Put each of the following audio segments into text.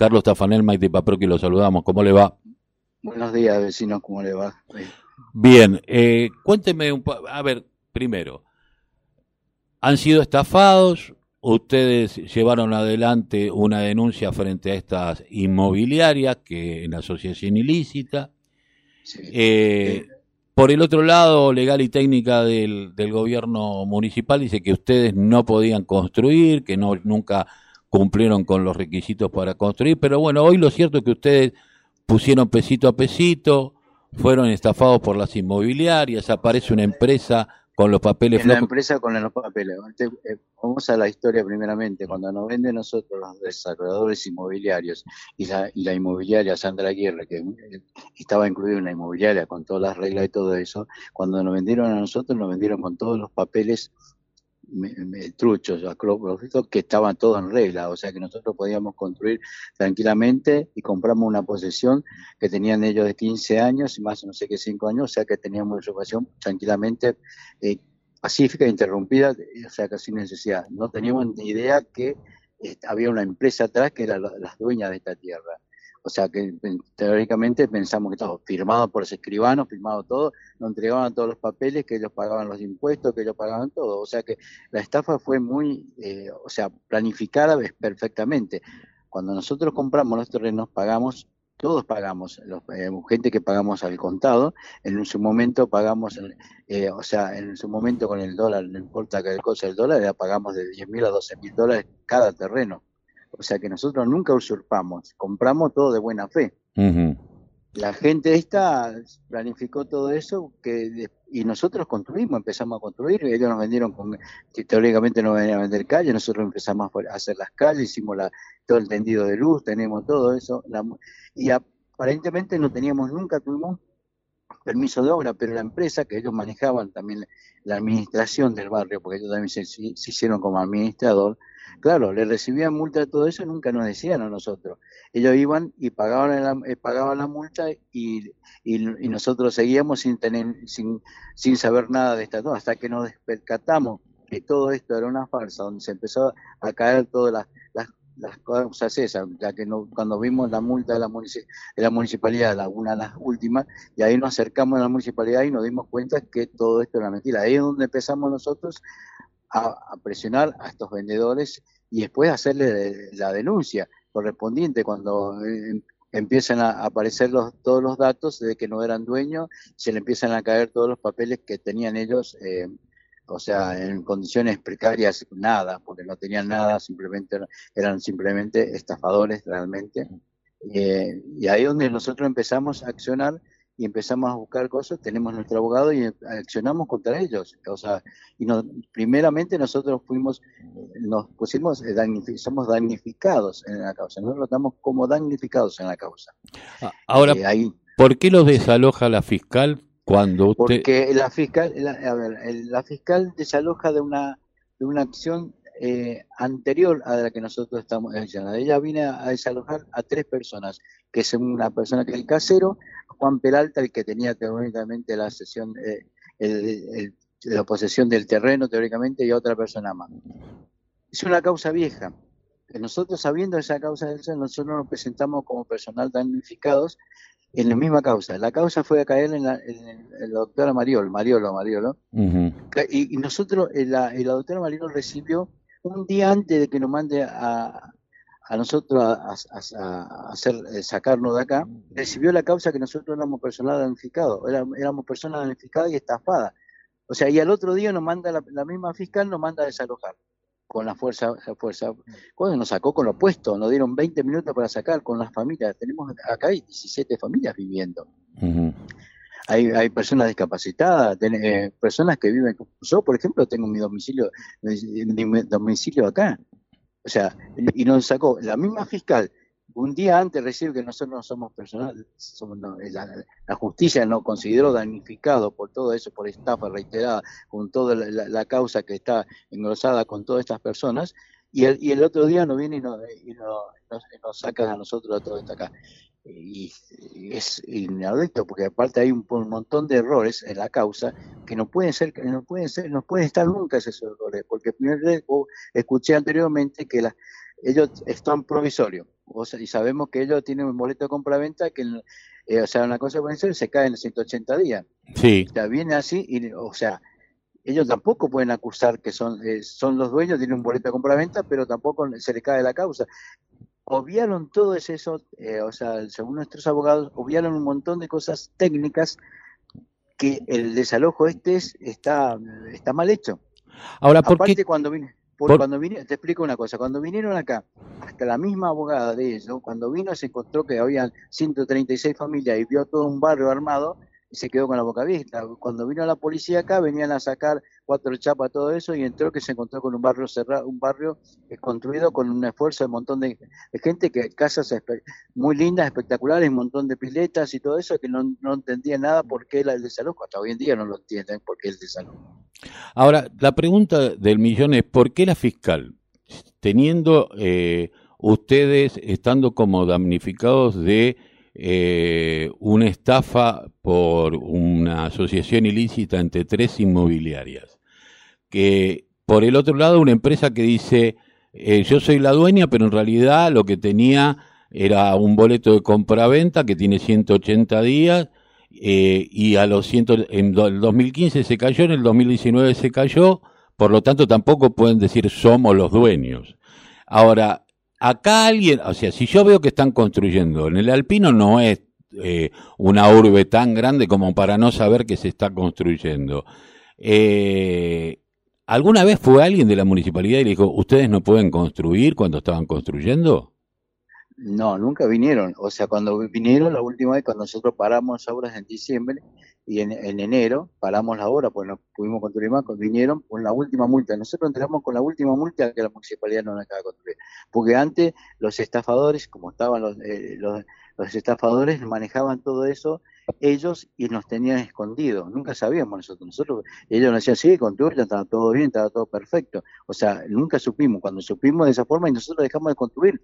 Carlos Tafanel, Maite Paproqui, lo saludamos. ¿Cómo le va? Buenos días, vecinos, ¿cómo le va? Bien, eh, cuénteme un poco, a ver, primero, ¿han sido estafados? Ustedes llevaron adelante una denuncia frente a estas inmobiliarias que en asociación ilícita. Eh, por el otro lado, legal y técnica del, del, gobierno municipal dice que ustedes no podían construir, que no nunca cumplieron con los requisitos para construir, pero bueno, hoy lo cierto es que ustedes pusieron pesito a pesito, fueron estafados por las inmobiliarias, aparece una empresa con los papeles La empresa con los papeles. Eh, vamos a la historia primeramente. Cuando nos venden nosotros los desarrolladores inmobiliarios y la, y la inmobiliaria Sandra Aguirre, que eh, estaba incluida en la inmobiliaria con todas las reglas y todo eso, cuando nos vendieron a nosotros, nos vendieron con todos los papeles truchos, que estaban todos en regla, o sea que nosotros podíamos construir tranquilamente y compramos una posesión que tenían ellos de 15 años y más no sé qué 5 años, o sea que teníamos ocupación tranquilamente eh, pacífica, interrumpida, o sea que sin necesidad. No teníamos ni idea que eh, había una empresa atrás que era la, las dueñas de esta tierra. O sea que teóricamente pensamos que estaba firmado por los escribanos, firmado todo, nos entregaban todos los papeles, que ellos pagaban los impuestos, que ellos pagaban todo. O sea que la estafa fue muy, eh, o sea, planificada perfectamente. Cuando nosotros compramos los terrenos, pagamos, todos pagamos, los, eh, gente que pagamos al contado, en su momento pagamos, eh, o sea, en su momento con el dólar, no importa qué cosa el dólar, ya pagamos de 10 mil a 12 mil dólares cada terreno o sea que nosotros nunca usurpamos, compramos todo de buena fe. La gente esta planificó todo eso que y nosotros construimos, empezamos a construir, ellos nos vendieron con, teóricamente no venían a vender calles, nosotros empezamos a hacer las calles, hicimos la, todo el tendido de luz, tenemos todo eso, y aparentemente no teníamos nunca, tuvimos permiso de obra, pero la empresa que ellos manejaban también la administración del barrio, porque ellos también se, se hicieron como administrador, Claro, le recibían multa todo eso y nunca nos decían a nosotros. Ellos iban y pagaban la, eh, pagaban la multa y, y, nosotros seguíamos sin tener, sin, sin saber nada de esta hasta que nos percatamos que todo esto era una farsa, donde se empezó a caer todas las, las, las cosas esas, ya que no, cuando vimos la multa de la, de la municipalidad, la, una de las últimas, y ahí nos acercamos a la municipalidad y nos dimos cuenta que todo esto era mentira. Ahí es donde empezamos nosotros a, presionar a estos vendedores y después hacerle la denuncia correspondiente cuando eh, empiezan a aparecer los, todos los datos de que no eran dueños, se le empiezan a caer todos los papeles que tenían ellos, eh, o sea, en condiciones precarias, nada, porque no tenían nada, simplemente eran simplemente estafadores realmente. Eh, y ahí es donde nosotros empezamos a accionar y empezamos a buscar cosas, tenemos nuestro abogado y accionamos contra ellos. O sea, y no, primeramente nosotros fuimos, nos pusimos, eh, somos damnificados en la causa, nosotros estamos como damnificados en la causa. Ah, ahora, eh, ¿por qué los desaloja la fiscal cuando usted...? Porque la fiscal, la, a ver, la fiscal desaloja de una, de una acción eh, anterior a la que nosotros estamos mencionando. Ella viene a, desalojar a tres personas, que es una persona que es el casero, Juan Peralta, el que tenía teóricamente la sesión, eh, la posesión del terreno teóricamente, y otra persona más. Es una causa vieja. Nosotros sabiendo esa causa, nosotros nos presentamos como personal damnificados en la misma causa. La causa fue a caer en la, doctora Mariol, Mariolo, Mariolo. y, nosotros, eh, la, la doctora Mariolo recibió un día antes de que nos mande a, a nosotros a, hacer, eh, sacarnos de acá, recibió la causa que nosotros éramos personal damnificado, éramos, personas damnificadas y estafadas. O sea, y al otro día nos manda la, misma fiscal, nos manda a desalojar con la fuerza, fuerza. Cuando nos sacó con lo opuesto, nos dieron 20 minutos para sacar con las familias. Tenemos acá hay 17 familias viviendo hay, hay personas discapacitadas, eh, personas que viven. Yo, por ejemplo, tengo mi domicilio, mi domicilio acá. O sea, y nos sacó la misma fiscal un día antes recibe que nosotros no somos personal, somos, la, justicia nos consideró damnificado por todo eso, por estafa reiterada, con toda la, causa que está engrosada con todas estas personas, y el, y el otro día nos viene y nos, y nos, nos, saca a nosotros a todo esto acá y, es inaudito porque aparte hay un, montón de errores en la causa que no pueden ser no pueden ser no pueden estar nunca esos errores porque primero escuché anteriormente que la, ellos están provisorios. O sea, y sabemos que ellos tienen un boleto de compra-venta que, eh, o sea, una cosa puede ser, se cae en 180 días. Sí. O sea, viene así, y, o sea, ellos tampoco pueden acusar que son, eh, son los dueños, tienen un boleto de compra-venta, pero tampoco se les cae la causa. Obviaron todo eso, eh, o sea, según nuestros abogados, obviaron un montón de cosas técnicas que el desalojo este está, está mal hecho. Ahora, ¿por Aparte, cuando vine, cuando vine, te explico una cosa, cuando vinieron acá, hasta la misma abogada de ellos, cuando vino se encontró que había 136 familias y vio todo un barrio armado, se quedó con la boca abierta. Cuando vino la policía acá, venían a sacar cuatro chapas, todo eso, y entró que se encontró con un barrio cerrado, un barrio construido con un esfuerzo de un montón de, gente, que casas muy lindas, espectaculares, un montón de piletas y todo eso, que no, no entendían nada por qué era el desalojo. Hasta hoy en día no lo entienden por qué el desalojo. Ahora, la pregunta del millón es, ¿por qué la fiscal, teniendo eh, ustedes, estando como damnificados de eh, una estafa por una asociación ilícita entre tres inmobiliarias. Que por el otro lado, una empresa que dice, eh, yo soy la dueña, pero en realidad lo que tenía era un boleto de compra-venta que tiene 180 días eh, y a los en el 2015 se cayó, en el 2019 se cayó, por lo tanto tampoco pueden decir somos los dueños. Ahora, acá alguien, o sea, si yo veo que están construyendo, en el Alpino no es eh, una urbe tan grande como para no saber que se está construyendo. Eh, ¿Alguna vez fue alguien de la municipalidad y le dijo, ustedes no pueden construir cuando estaban construyendo? No, nunca vinieron. O sea, cuando vinieron la última vez, cuando nosotros paramos obras en diciembre y en, enero paramos la obra, pues no pudimos construir más, vinieron con la última multa. Nosotros entramos con la última multa que la municipalidad no nos acaba de construir. Porque antes los estafadores, como estaban los, eh, los, los estafadores, manejaban todo eso ellos y nos tenían escondidos. Nunca sabíamos nosotros. Nosotros, ellos nos decían, sí, con tu estaba todo bien, estaba todo perfecto. O sea, nunca supimos. Cuando supimos de esa forma y nosotros dejamos de construir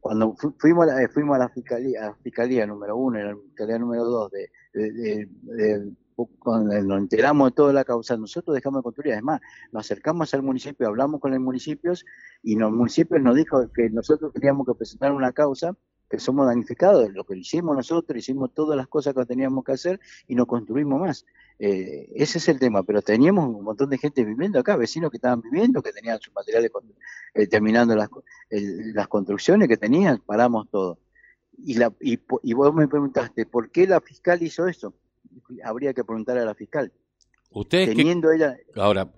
cuando fuimos a la, fuimos a la fiscalía, a fiscalía número uno y a la fiscalía número dos de, cuando nos enteramos de toda la causa, nosotros dejamos de construir. Además, nos acercamos al municipio, hablamos con los municipios y los municipios nos dijo que nosotros teníamos que presentar una causa que somos damnificados, lo que hicimos nosotros, hicimos todas las cosas que teníamos que hacer y no construimos más. Eh, ese es el tema, pero teníamos un montón de gente viviendo acá, vecinos que estaban viviendo, que tenían sus materiales eh, terminando las, las construcciones que tenían, paramos todo. Y, la, y, vos me preguntaste, ¿por qué la fiscal hizo eso? Habría que preguntar a la fiscal. Usted teniendo ella ahora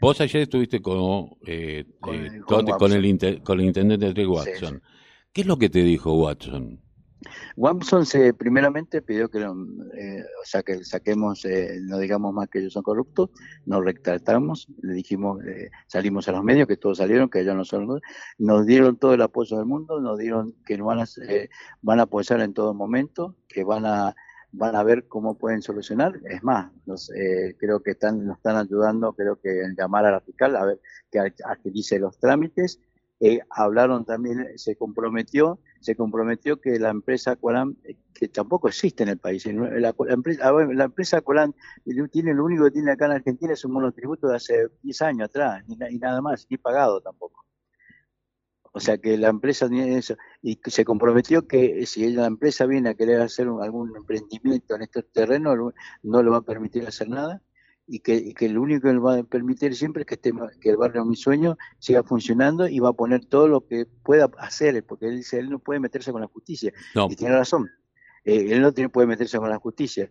vos ayer estuviste con eh, con, el, con, el, con, el, intendente de Watson. ¿Qué es lo que te dijo Watson? Watson se primeramente pidió que, eh, o sea, que saquemos, eh, no digamos más que ellos son corruptos, nos retractamos, le dijimos, eh, salimos a los medios, que todos salieron, que ellos no son, nos dieron todo el apoyo del mundo, nos dieron que nos van a, apoyar en todo momento, que van a van a ver cómo pueden solucionar. Es más, creo que están, nos están ayudando, creo que en llamar a la fiscal a ver que agilice los trámites eh, hablaron también, se comprometió, se comprometió que la empresa Colan, eh, que tampoco existe en el país, la, empresa, ah, la Colan tiene lo único que tiene acá en Argentina es un monotributo de hace 10 años atrás, y, nada más, ni pagado tampoco. O sea que la empresa y se comprometió que si la empresa viene a querer hacer algún emprendimiento en estos terrenos, no le va a permitir hacer nada, y que, que, lo único que le va a permitir siempre es que, esté, que el barrio Mi Sueño siga funcionando y va a poner todo lo que pueda hacer, porque él dice, él no puede meterse con la justicia. Y tiene razón, eh, él no tiene, puede meterse con la justicia,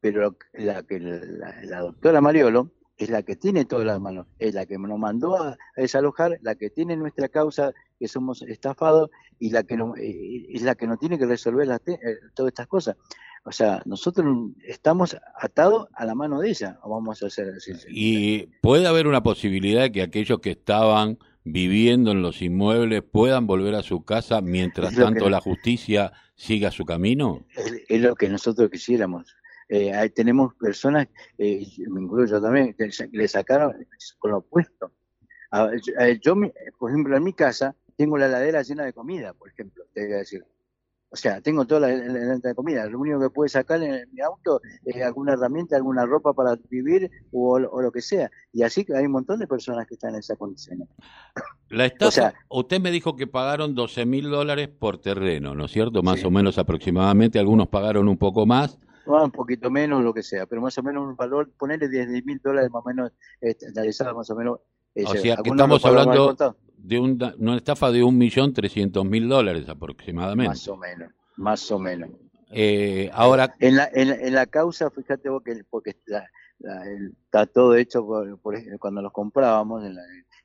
pero la, que la, doctora Mariolo es la que tiene todas las manos, es la que nos mandó a, desalojar, la que tiene nuestra causa, que somos estafados, y la que no, eh, es la que no tiene que resolver eh, todas estas cosas. O sea, nosotros estamos atados a la mano de ella, vamos a hacer así. Y puede haber una posibilidad de que aquellos que estaban viviendo en los inmuebles puedan volver a su casa mientras tanto la justicia siga su camino. Es, lo que nosotros quisiéramos. Eh, tenemos personas, eh, me incluyo yo también, que le sacaron con lo opuesto. yo, por ejemplo, en mi casa tengo la heladera llena de comida, por ejemplo, te voy a decir. O O sea, tengo toda la, venta de comida. Lo único que puede sacar en mi auto es alguna herramienta, alguna ropa para vivir o, lo que sea. Y así que hay un montón de personas que están en esa condición. La estafa, usted me dijo que pagaron 12 mil dólares por terreno, ¿no es cierto? Más o menos aproximadamente. Algunos pagaron un poco más. Un poquito menos, lo que sea, pero más o menos un valor, ponerle 10 mil dólares más o menos, este, más o menos. o sea, que estamos hablando de una estafa de un millón trescientos mil dólares aproximadamente. Más o menos, más o menos. Eh, ahora en la, en, la causa, fíjate vos que porque está todo hecho por, cuando los comprábamos,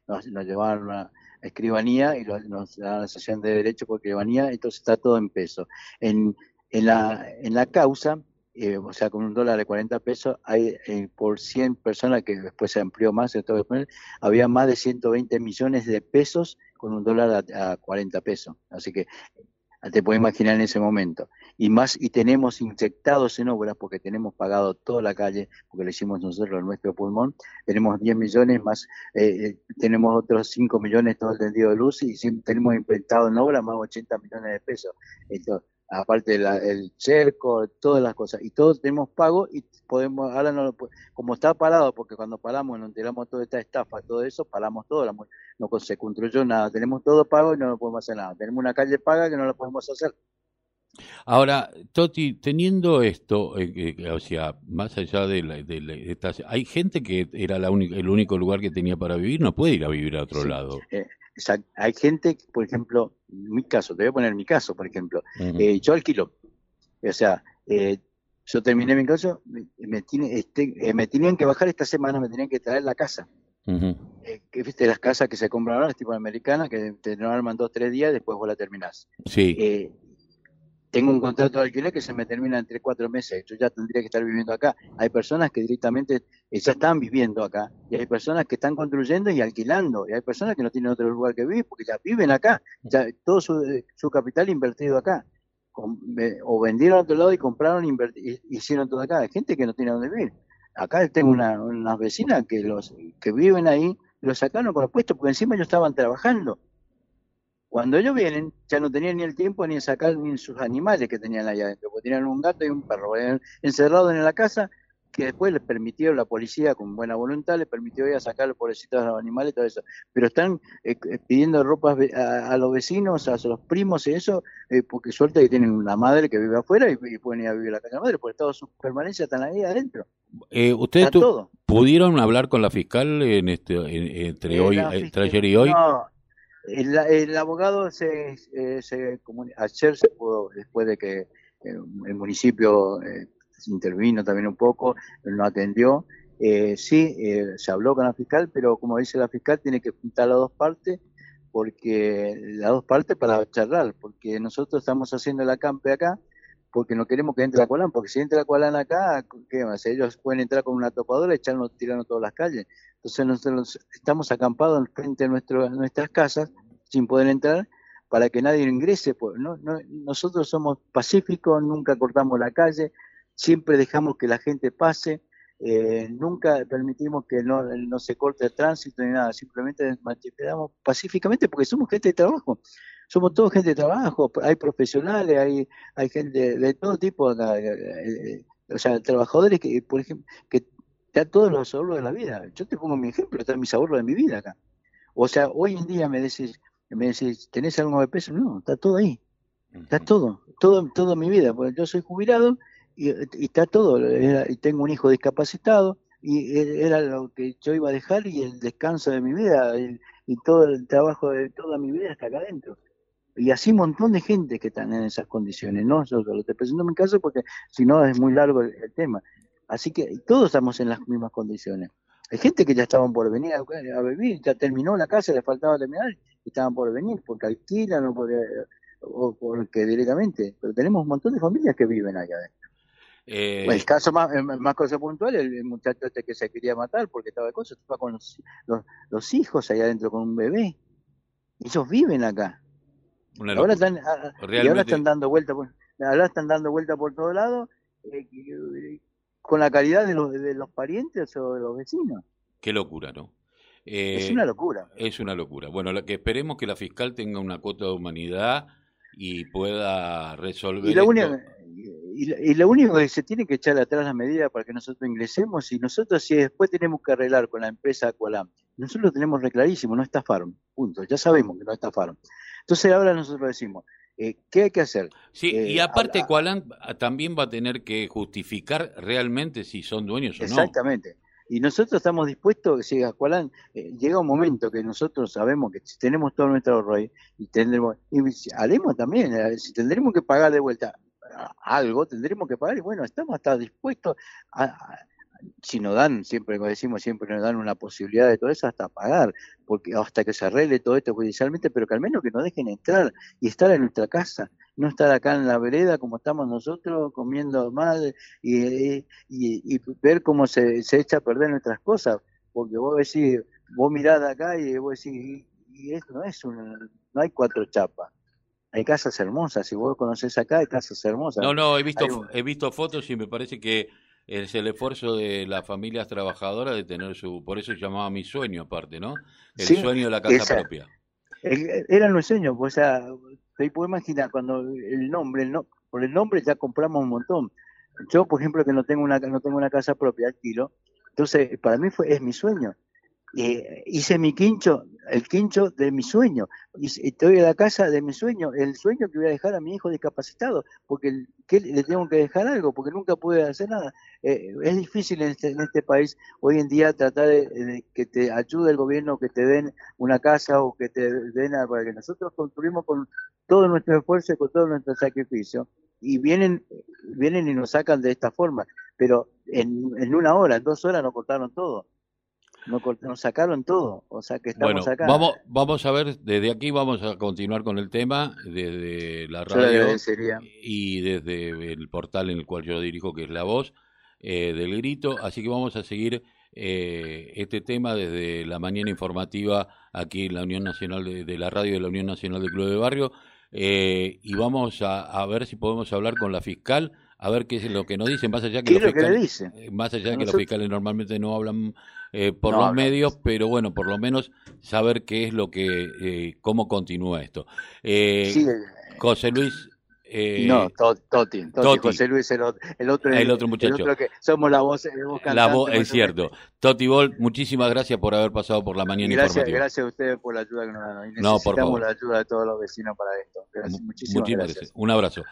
nos, llevaron a una escribanía y nos daban la sesión de derecho por escribanía, entonces está todo en peso. En, en la en la causa eh, o sea, con un dólar de 40 pesos, hay eh, por 100 personas, que después se amplió más, había más de 120 millones de pesos con un dólar a, 40 pesos. Así que te puedes imaginar en ese momento. Y más, y tenemos inyectados en obras, porque tenemos pagado toda la calle, porque lo hicimos nosotros en nuestro pulmón, tenemos 10 millones más, eh, tenemos otros 5 millones todo el tendido de luz y tenemos inventado en obras más 80 millones de pesos. Entonces, aparte del cerco, todas las cosas. Y todos tenemos pago y podemos, ahora no como está parado, porque cuando paramos, nos enteramos toda esta estafa, todo eso, paramos todo, no se construyó nada, tenemos todo pago y no lo podemos hacer nada. Tenemos una calle paga que no lo podemos hacer. Ahora, Toti, teniendo esto, eh, o sea, más allá de, la, de, hay gente que era la el único lugar que tenía para vivir, no puede ir a vivir a otro lado. Eh, hay gente, por ejemplo, en mi caso, te voy a poner mi caso, por ejemplo, eh, yo alquilo, o sea, eh, yo terminé mi caso, me, tiene, este, eh, me tenían que bajar esta semana, me tenían que traer la casa. que viste las casas que se compran ahora, tipo americana, que te arman dos, tres días, después vos la terminás. Sí tengo un contrato de alquiler que se me termina entre cuatro meses, yo ya tendría que estar viviendo acá. Hay personas que directamente eh, ya están viviendo acá, y hay personas que están construyendo y alquilando, y hay personas que no tienen otro lugar que vivir porque ya viven acá, ya todo su, eh, capital invertido acá. o vendieron a otro lado y compraron y hicieron todo acá. Hay gente que no tiene dónde vivir. Acá tengo una, unas vecinas que los que viven ahí, los sacaron con los puestos porque encima ellos estaban trabajando cuando ellos vienen, ya no tenían ni el tiempo ni sacar ni sus animales que tenían allá adentro, porque tenían un gato y un perro encerrados en la casa, que después les permitió la policía con buena voluntad, les permitió ir a sacar los pobrecitos de los animales y todo eso. Pero están eh, eh, pidiendo ropa a, los vecinos, a los primos y eso, eh, porque suerte que tienen una madre que vive afuera y, pueden ir a vivir a la casa de la madre, porque todas sus permanencias están ahí adentro. ¿Ustedes pudieron hablar con la fiscal en este, entre hoy, entre ayer y hoy? No, el, el abogado se, eh, se ayer se pudo, después de que eh, el municipio eh, intervino también un poco, no atendió. Eh, sí, se habló con la fiscal, pero como dice la fiscal, tiene que juntar las dos partes, porque las dos partes para charlar, porque nosotros estamos haciendo la campe acá, porque no queremos que entre la Colán, porque si entra la Colán acá, ¿qué más? Ellos pueden entrar con una topadora y echarnos, tirarnos todas las calles. Entonces nosotros estamos acampados frente a, nuestro, nuestras casas sin poder entrar para que nadie ingrese. Pues, no, nosotros somos pacíficos, nunca cortamos la calle, siempre dejamos que la gente pase, eh, nunca permitimos que no, no, se corte el tránsito ni nada, simplemente manifestamos pacíficamente porque somos gente de trabajo somos todos gente de trabajo, hay profesionales, hay, hay gente de todo tipo, o sea, trabajadores que, por ejemplo, que da todos los ahorros de la vida. Yo te pongo mi ejemplo, están mis ahorros de mi vida acá. O sea, hoy en día me decís, me decís, ¿tenés algo de peso? No, está todo ahí. Está todo, todo, toda mi vida. Porque yo soy jubilado y, está todo. y tengo un hijo discapacitado y era lo que yo iba a dejar y el descanso de mi vida y, todo el trabajo de toda mi vida está acá adentro y así un montón de gente que están en esas condiciones, ¿no? Yo, presentando en mi caso porque si no es muy largo el, tema. Así que todos estamos en las mismas condiciones. Hay gente que ya estaban por venir a, vivir, ya terminó la casa, le faltaba terminar, y estaban por venir porque alquilan o porque, o porque directamente. Pero tenemos un montón de familias que viven allá adentro. Eh, el caso más, más cosa puntual, el, muchacho este que se quería matar porque estaba de cosas, estaba con los, los hijos allá adentro con un bebé. Ellos viven acá ahora están, ah, ah, y ahora están dando vuelta por, ahora están dando vuelta por todos lados eh, eh, con la calidad de los, de los parientes o de los vecinos. Qué locura, ¿no? es una locura. Es una locura. Bueno, que esperemos que la fiscal tenga una cuota de humanidad y pueda resolver. Y lo, único, y, lo único que se tiene que echar atrás la medida para que nosotros ingresemos y nosotros si después tenemos que arreglar con la empresa Aqualam, nosotros lo tenemos reclarísimo, no estafaron, punto, ya sabemos que no estafaron. Entonces ahora nosotros decimos, eh, ¿qué hay que hacer? Sí, y Eh, aparte habla- Aqualand también va a tener que justificar realmente si son dueños o no. Exactamente. Y nosotros estamos dispuestos, si Aqualán, eh, llega un momento que nosotros sabemos que si tenemos todo nuestro ahorro y tendremos, y si- haremos también, eh, si tendremos que pagar de vuelta a- algo, tendremos que pagar, y bueno, estamos hasta dispuestos a, a- si nos dan, siempre como decimos, siempre nos dan una posibilidad de todo eso, hasta pagar, porque hasta que se arregle todo esto judicialmente, pero que al menos que nos dejen entrar y estar en nuestra casa, no estar acá en la vereda como estamos nosotros, comiendo mal, y, y, y ver cómo se, se echa a perder nuestras cosas, porque vos decís, vos mirás acá y vos decís, y, y esto no es un, no hay cuatro chapas, hay casas hermosas, si vos conocés acá hay casas hermosas. No, no, he visto, Hay he visto fotos y me parece que es el esfuerzo de las familias trabajadoras de tener su, por eso llamaba mi sueño aparte, ¿no? El Sí, sueño de la casa esa- propia. Era nuestro sueño, pues, o sea, te puedo imaginar cuando el nombre, el no, por el nombre ya compramos un montón. Yo, por ejemplo, que no tengo una no tengo una casa propia, alquilo, entonces para mí fue es mi sueño. Eh, hice mi quincho, el quincho de mi sueño. Hice- Estoy en la casa de mi sueño, el sueño que voy a dejar a mi hijo discapacitado, porque el- ¿qué le tengo que dejar algo, porque nunca pude hacer nada. Eh, es difícil en este, en este país hoy en día tratar de, de que te ayude el gobierno, que te den una casa o que te den algo, que nosotros construimos con todo nuestro esfuerzo y con todo nuestro sacrificio. Y vienen, vienen y nos sacan de esta forma, pero en, en una hora, en dos horas nos cortaron todo. Nos, sacaron todo, o sea que estamos Bueno, acá. vamos, vamos a ver, desde aquí vamos a continuar con el tema, desde la radio y desde el portal en el cual yo dirijo, que es La Voz eh, del Grito, así que vamos a seguir eh, este tema desde la mañana informativa aquí en la Unión Nacional de, de la radio de la Unión Nacional del Club de Barrio, eh, y vamos a, a ver si podemos hablar con la fiscal, a ver qué es lo que nos dicen, más allá que ¿Qué es los lo que le dice? Eh, Más allá de que los fiscales normalmente no hablan eh, por No los hablan. medios, pero bueno, por lo menos saber qué es lo que, eh, cómo continúa esto. Eh, Sí, José Luis, eh, no, To- Toti, Toti, Toti. José Luis, el, el otro, El otro muchacho. el otro que somos la voz, la voz la cantante, voz, es cierto. Toti Bol, muchísimas gracias por haber pasado por la Y mañana gracias, informativa. gracias a ustedes por la ayuda que nos dan. Y No, por necesitamos favor. la ayuda de todos los vecinos para esto. Gracias, Mu- muchísimas muchísimas gracias. Un abrazo.